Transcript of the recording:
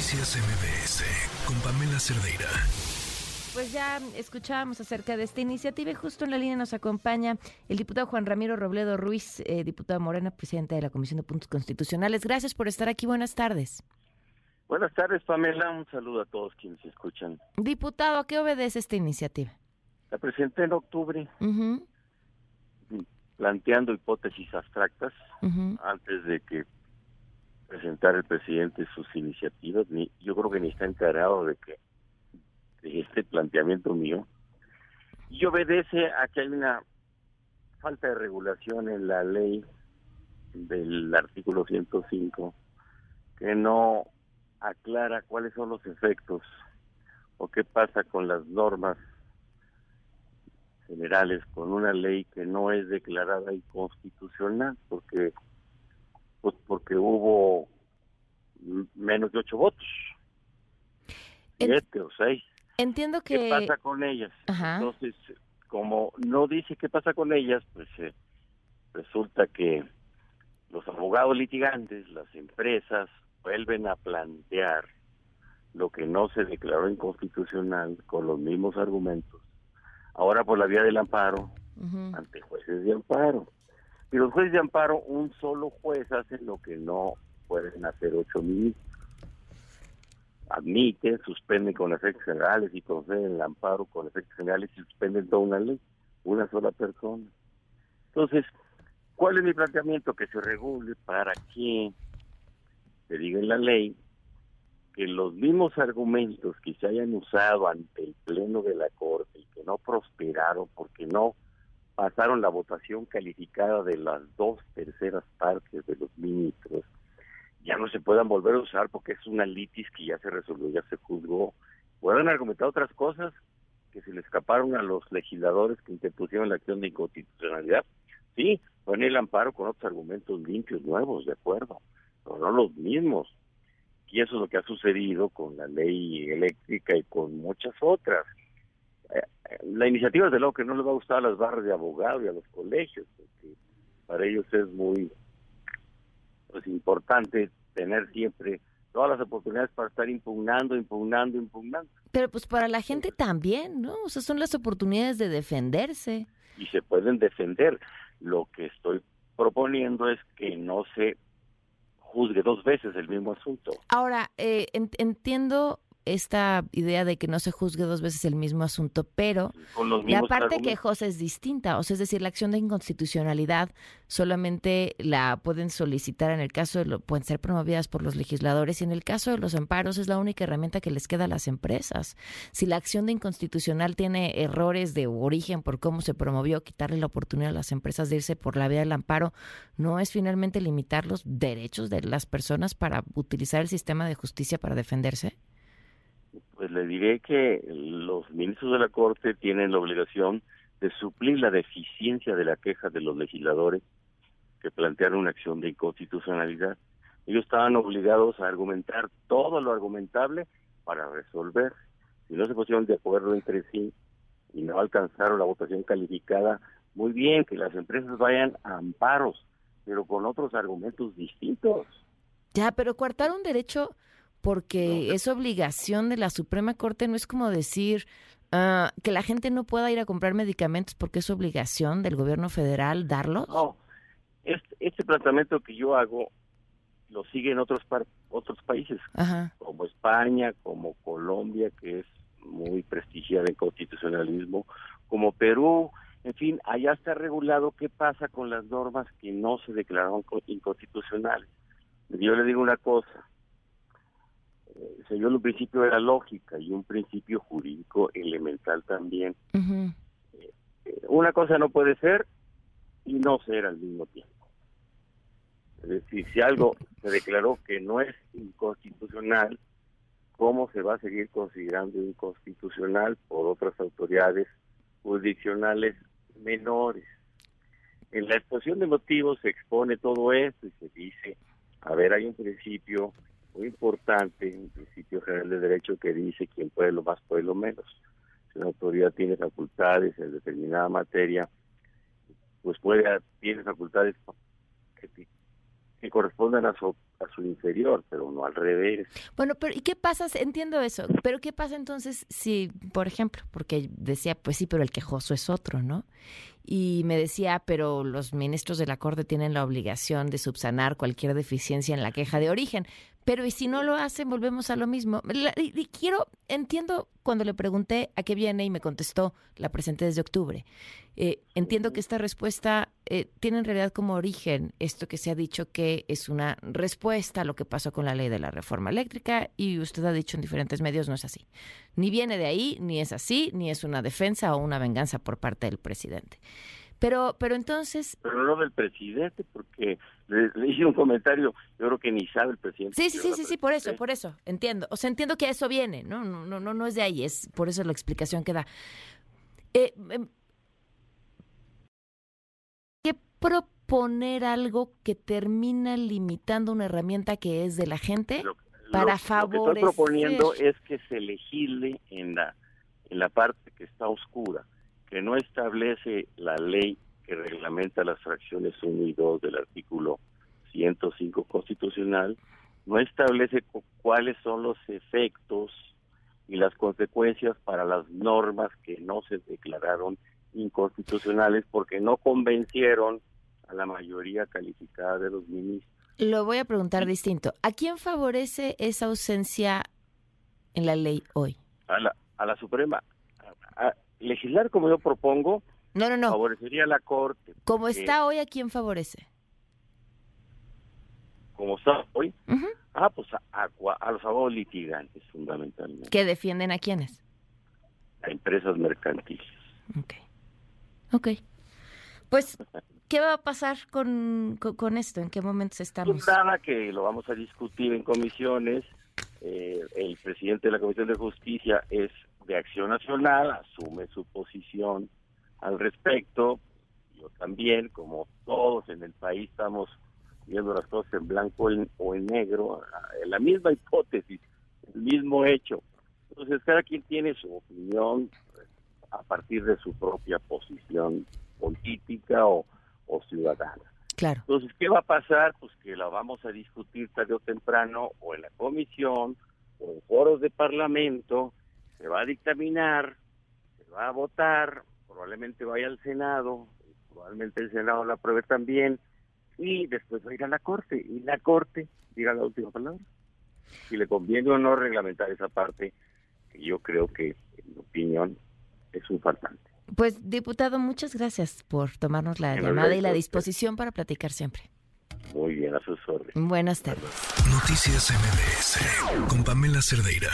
Noticias MBS con Pamela Cerdeira. Pues ya escuchábamos acerca de esta iniciativa y justo en la línea nos acompaña el diputado Juan Ramiro Robledo Ruiz, eh, diputado Morena, presidente de la Comisión de Puntos Constitucionales. Gracias por estar aquí. Buenas tardes. Buenas tardes, Pamela. Un saludo a todos quienes escuchan. Diputado, ¿a qué obedece esta iniciativa? La presenté en octubre, planteando hipótesis abstractas antes de que presentara el presidente sus iniciativas. Ni, yo creo que ni está enterado de que de este planteamiento mío. Y obedece a que hay una falta de regulación en la ley del artículo 105 que no aclara cuáles son los efectos o qué pasa con las normas generales con una ley que no es declarada inconstitucional porque pues porque hubo menos de ocho votos. Siete o seis. Entiendo que qué pasa con ellas entonces como no dice qué pasa con ellas pues eh, resulta que los abogados litigantes las empresas vuelven a plantear lo que no se declaró inconstitucional con los mismos argumentos, ahora por la vía del amparo, ante jueces de amparo. Y los jueces de amparo, un solo juez hace lo que no pueden hacer ocho ministros. Admiten, suspenden con efectos generales y conceden el amparo con efectos generales y suspenden toda una ley, una sola persona. Entonces, ¿cuál es mi planteamiento? Que se regule para que se diga en la ley que los mismos argumentos que se hayan usado ante el Pleno de la Corte y que no prosperaron porque no pasaron la votación calificada de las dos terceras partes de los ministros, ya no se puedan volver a usar porque es una litis que ya se resolvió, ya se juzgó. Pueden argumentar otras cosas que se le escaparon a los legisladores que interpusieron la acción de inconstitucionalidad. Sí, ponen el amparo con otros argumentos limpios, nuevos, de acuerdo pero no los mismos. Y eso es lo que ha sucedido con la ley eléctrica y con muchas otras. La iniciativa, desde luego, que no le va a gustar a las barras de abogados y a los colegios, porque para ellos es muy pues, importante tener siempre todas las oportunidades para estar impugnando, impugnando, impugnando. Pero pues para la gente también, ¿no? O sea, son las oportunidades de defenderse. Y se pueden defender. Lo que estoy proponiendo es que no se juzgue dos veces el mismo asunto. Ahora, eh, entiendo esta idea de que no se juzgue dos veces el mismo asunto, pero la parte quejosa es distinta, o sea, es decir, la acción de inconstitucionalidad solamente la pueden solicitar en el caso de lo, pueden ser promovidas por los legisladores y en el caso de los amparos es la única herramienta que les queda a las empresas. Si la acción de inconstitucional tiene errores de origen por cómo se promovió, quitarle la oportunidad a las empresas de irse por la vía del amparo, no es finalmente limitar los derechos de las personas para utilizar el sistema de justicia para defenderse pues le diré que los ministros de la Corte tienen la obligación de suplir la deficiencia de la queja de los legisladores que plantearon una acción de inconstitucionalidad. Ellos estaban obligados a argumentar todo lo argumentable para resolver. Si no se pusieron de acuerdo entre sí y no alcanzaron la votación calificada, muy bien, que las empresas vayan a amparos, pero con otros argumentos distintos. Ya, pero coartar un derecho porque es obligación de la Suprema Corte, no es como decir ah, que la gente no pueda ir a comprar medicamentos porque es obligación del gobierno federal darlos. No, este, este planteamiento que yo hago lo siguen otros otros países, como España, como Colombia, que es muy prestigiada en constitucionalismo, como Perú, en fin, allá está regulado qué pasa con las normas que no se declararon inconstitucionales. Yo le digo una cosa, se dio un principio de la lógica y un principio jurídico elemental también. Eh, una cosa no puede ser y no ser al mismo tiempo. Es decir, si algo se declaró que no es inconstitucional, ¿cómo se va a seguir considerando inconstitucional por otras autoridades jurisdiccionales menores? En la exposición de motivos se expone todo esto y se dice, a ver, hay un principio muy importante, un principio general de derecho que dice quien puede lo más puede lo menos. Si una autoridad tiene facultades en determinada materia, pues puede tiene facultades que, correspondan a su, a su inferior, pero no al revés. Bueno, pero ¿y qué pasa? Entiendo eso, pero ¿qué pasa entonces si, por ejemplo, porque decía, pues sí, pero el quejoso es otro, ¿no? Y me decía, pero los ministros de la Corte tienen la obligación de subsanar cualquier deficiencia en la queja de origen. Pero y si no lo hacen, volvemos a lo mismo. Y, quiero, entiendo cuando le pregunté a qué viene y me contestó, la presente desde octubre. Eh, entiendo que esta respuesta eh, tiene en realidad como origen esto que se ha dicho que es una respuesta a lo que pasó con la ley de la reforma eléctrica y usted ha dicho en diferentes medios no es así. Ni viene de ahí, ni es así, ni es una defensa o una venganza por parte del presidente. Pero, pero entonces... Pero no del presidente, porque le, hice un comentario, yo creo que ni sabe el presidente. Sí, sí, sí, sí, sí, por eso, por eso, entiendo. O sea, entiendo que a eso viene, ¿no? No, no, no, no es de ahí, es por eso la explicación que da. Eh, em, ¿Qué proponer algo que termina limitando una herramienta que es de la gente para favorecer? Lo que estoy proponiendo es que se legisle en la, en la parte que está oscura que no establece la ley que reglamenta las fracciones 1 y 2 del artículo 105 constitucional, no establece cuáles son los efectos y las consecuencias para las normas que no se declararon inconstitucionales porque no convencieron a la mayoría calificada de los ministros. Lo voy a preguntar distinto. ¿A quién favorece esa ausencia en la ley hoy? A la, a la Suprema legislar como yo propongo no, no, no. favorecería a la Corte. Como está hoy, ¿a quién favorece? Como está hoy, ah, pues a, los abogados litigantes, fundamentalmente. ¿Que defienden a quiénes? A empresas mercantiles. Ok. Ok. Pues, ¿qué va a pasar con, con, esto? ¿En qué momentos estamos? Pues nada, que lo vamos a discutir en comisiones. Eh, el presidente de la Comisión de Justicia es de Acción Nacional asume su posición al respecto. Yo también, como todos en el país, estamos viendo las cosas en blanco o en negro, la misma hipótesis, el mismo hecho. Entonces, cada quien tiene su opinión a partir de su propia posición política o, o ciudadana. Claro. Entonces, ¿qué va a pasar? Pues que la vamos a discutir tarde o temprano o en la comisión o en foros de parlamento se va a dictaminar, se va a votar, probablemente vaya al Senado, probablemente el Senado la apruebe también, y después va a ir a la Corte, y la Corte diga la última palabra. Si le conviene o no reglamentar esa parte, que yo creo que, en mi opinión, es un faltante. Pues, diputado, muchas gracias por tomarnos la llamada y la disposición para platicar siempre. Muy bien, a sus órdenes. Buenas tardes. Noticias MBS con Pamela Cerdeira.